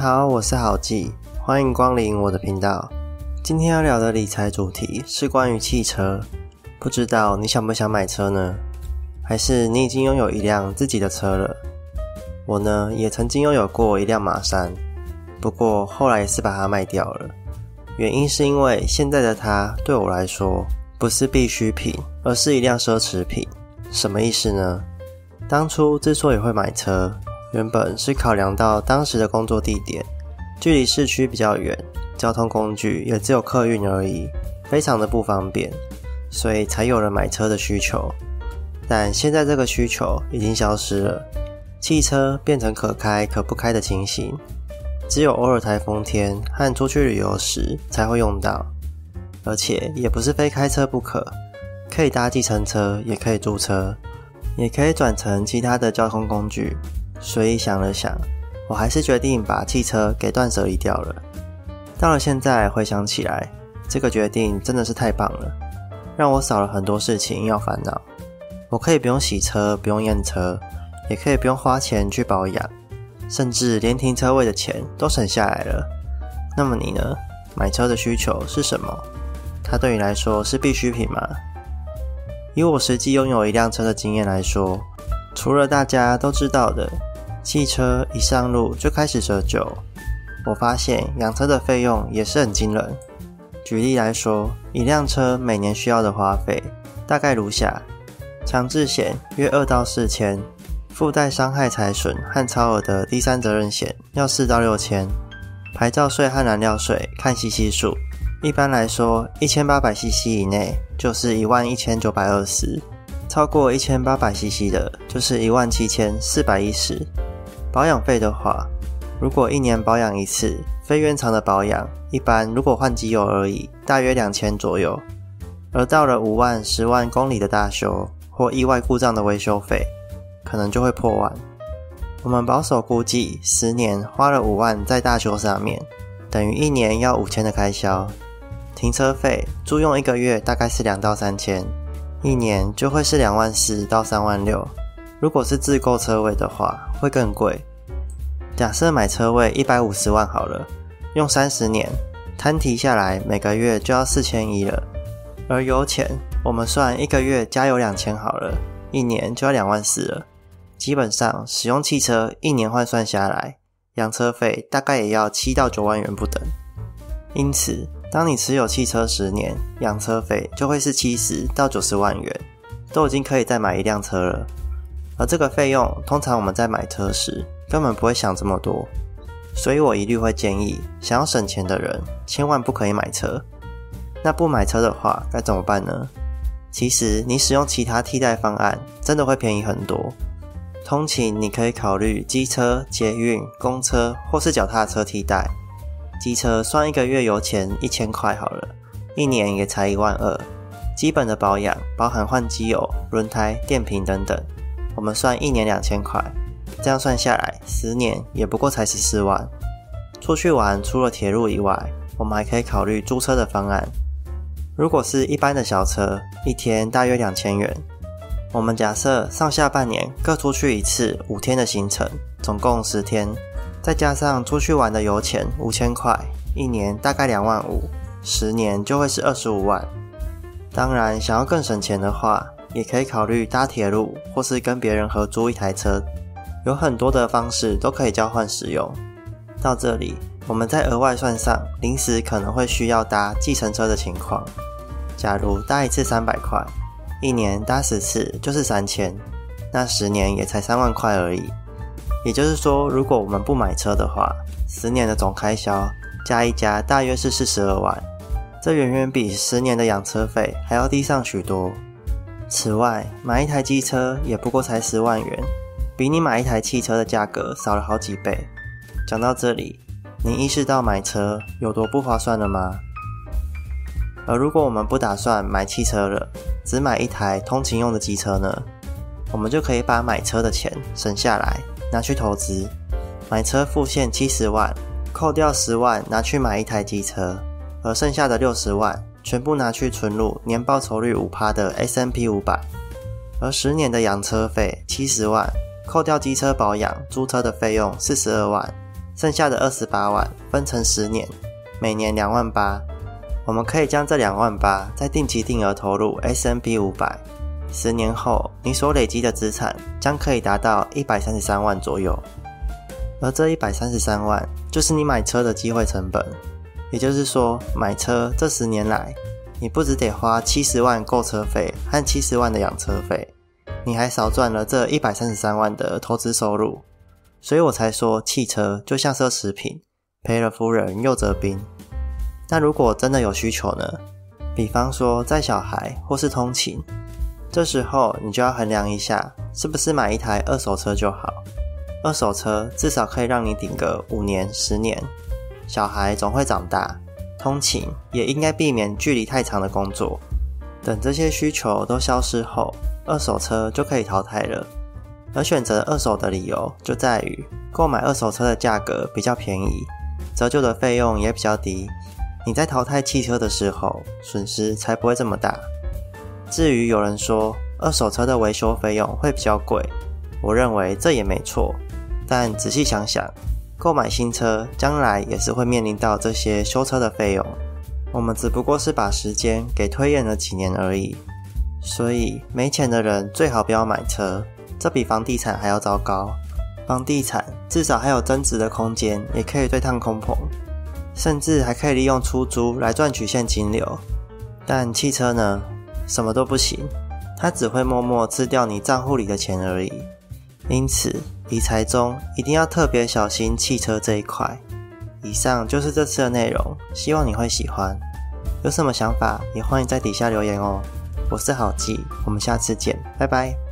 好，我是郝记，欢迎光临我的频道。今天要聊的理财主题是关于汽车，不知道你想不想买车呢？还是你已经拥有一辆自己的车了？我呢，也曾经拥有过一辆马三，不过后来也是把它卖掉了。原因是因为现在的它对我来说不是必需品，而是一辆奢侈品。什么意思呢？当初之所以会买车，原本是考量到当时的工作地点距离市区比较远，交通工具也只有客运而已，非常的不方便，所以才有了买车的需求。但现在这个需求已经消失了，汽车变成可开可不开的情形，只有偶尔台风天和出去旅游时才会用到，而且也不是非开车不可，可以搭计程车，也可以租车，也可以转乘其他的交通工具。所以想了想，我还是决定把汽车给断舍离掉了。到了现在回想起来，这个决定真的是太棒了，让我少了很多事情要烦恼。我可以不用洗车，不用验车，也可以不用花钱去保养，甚至连停车位的钱都省下来了。那么你呢？买车的需求是什么？它对你来说是必需品吗？以我实际拥有一辆车的经验来说，除了大家都知道的。汽车一上路就开始折旧，我发现养车的费用也是很惊人。举例来说，一辆车每年需要的花费大概如下：强制险约二到四千，附带伤害财损和超额的第三责任险要四到六千，牌照税和燃料税看 CC 数，一般来说一千八百 CC 以内就是一万一千九百二十，超过一千八百 CC 的就是一万七千四百一十。保养费的话，如果一年保养一次，非原厂的保养，一般如果换机油而已，大约两千左右。而到了五万、十万公里的大修或意外故障的维修费，可能就会破万。我们保守估计，十年花了五万在大修上面，等于一年要五千的开销。停车费租用一个月大概是两到三千，一年就会是两万四到三万六。如果是自购车位的话，会更贵。假设买车位一百五十万好了，用三十年摊提下来，每个月就要四千一了。而油钱，我们算一个月加油两千好了，一年就要两万四了。基本上使用汽车一年换算下来，养车费大概也要七到九万元不等。因此，当你持有汽车十年，养车费就会是七十到九十万元，都已经可以再买一辆车了。而这个费用，通常我们在买车时根本不会想这么多，所以我一律会建议，想要省钱的人千万不可以买车。那不买车的话该怎么办呢？其实你使用其他替代方案，真的会便宜很多。通勤你可以考虑机车、捷运、公车或是脚踏车替代。机车算一个月油钱一千块好了，一年也才一万二。基本的保养包含换机油、轮胎、电瓶等等。我们算一年两千块，这样算下来，十年也不过才十四万。出去玩除了铁路以外，我们还可以考虑租车的方案。如果是一般的小车，一天大约两千元。我们假设上下半年各出去一次五天的行程，总共十天，再加上出去玩的油钱五千块，一年大概两万五，十年就会是二十五万。当然，想要更省钱的话。也可以考虑搭铁路，或是跟别人合租一台车，有很多的方式都可以交换使用。到这里，我们再额外算上临时可能会需要搭计程车的情况。假如搭一次三百块，一年搭十次就是三千，那十年也才三万块而已。也就是说，如果我们不买车的话，十年的总开销加一加大约是四十二万，这远远比十年的养车费还要低上许多。此外，买一台机车也不过才十万元，比你买一台汽车的价格少了好几倍。讲到这里，你意识到买车有多不划算了吗？而如果我们不打算买汽车了，只买一台通勤用的机车呢？我们就可以把买车的钱省下来，拿去投资。买车付现七十万，扣掉十万拿去买一台机车，而剩下的六十万。全部拿去存入年报酬率五趴的 S M P 五百，而十年的养车费七十万，扣掉机车保养、租车的费用四十二万，剩下的二十八万分成十年，每年两万八。我们可以将这两万八再定期定额投入 S M P 五百，十年后你所累积的资产将可以达到一百三十三万左右。而这一百三十三万就是你买车的机会成本，也就是说，买车这十年来，你不只得花七十万购车费和七十万的养车费，你还少赚了这一百三十三万的投资收入。所以我才说，汽车就像奢侈品，赔了夫人又折兵。那如果真的有需求呢？比方说载小孩或是通勤，这时候你就要衡量一下，是不是买一台二手车就好。二手车至少可以让你顶个五年、十年，小孩总会长大，通勤也应该避免距离太长的工作。等这些需求都消失后，二手车就可以淘汰了。而选择二手的理由就在于，购买二手车的价格比较便宜，折旧的费用也比较低。你在淘汰汽车的时候，损失才不会这么大。至于有人说二手车的维修费用会比较贵，我认为这也没错。但仔细想想，购买新车将来也是会面临到这些修车的费用。我们只不过是把时间给推延了几年而已。所以没钱的人最好不要买车，这比房地产还要糟糕。房地产至少还有增值的空间，也可以对抗空棚。甚至还可以利用出租来赚取现金流，但汽车呢，什么都不行，它只会默默吃掉你账户里的钱而已。因此，理财中一定要特别小心汽车这一块。以上就是这次的内容，希望你会喜欢。有什么想法也欢迎在底下留言哦。我是郝记，我们下次见，拜拜。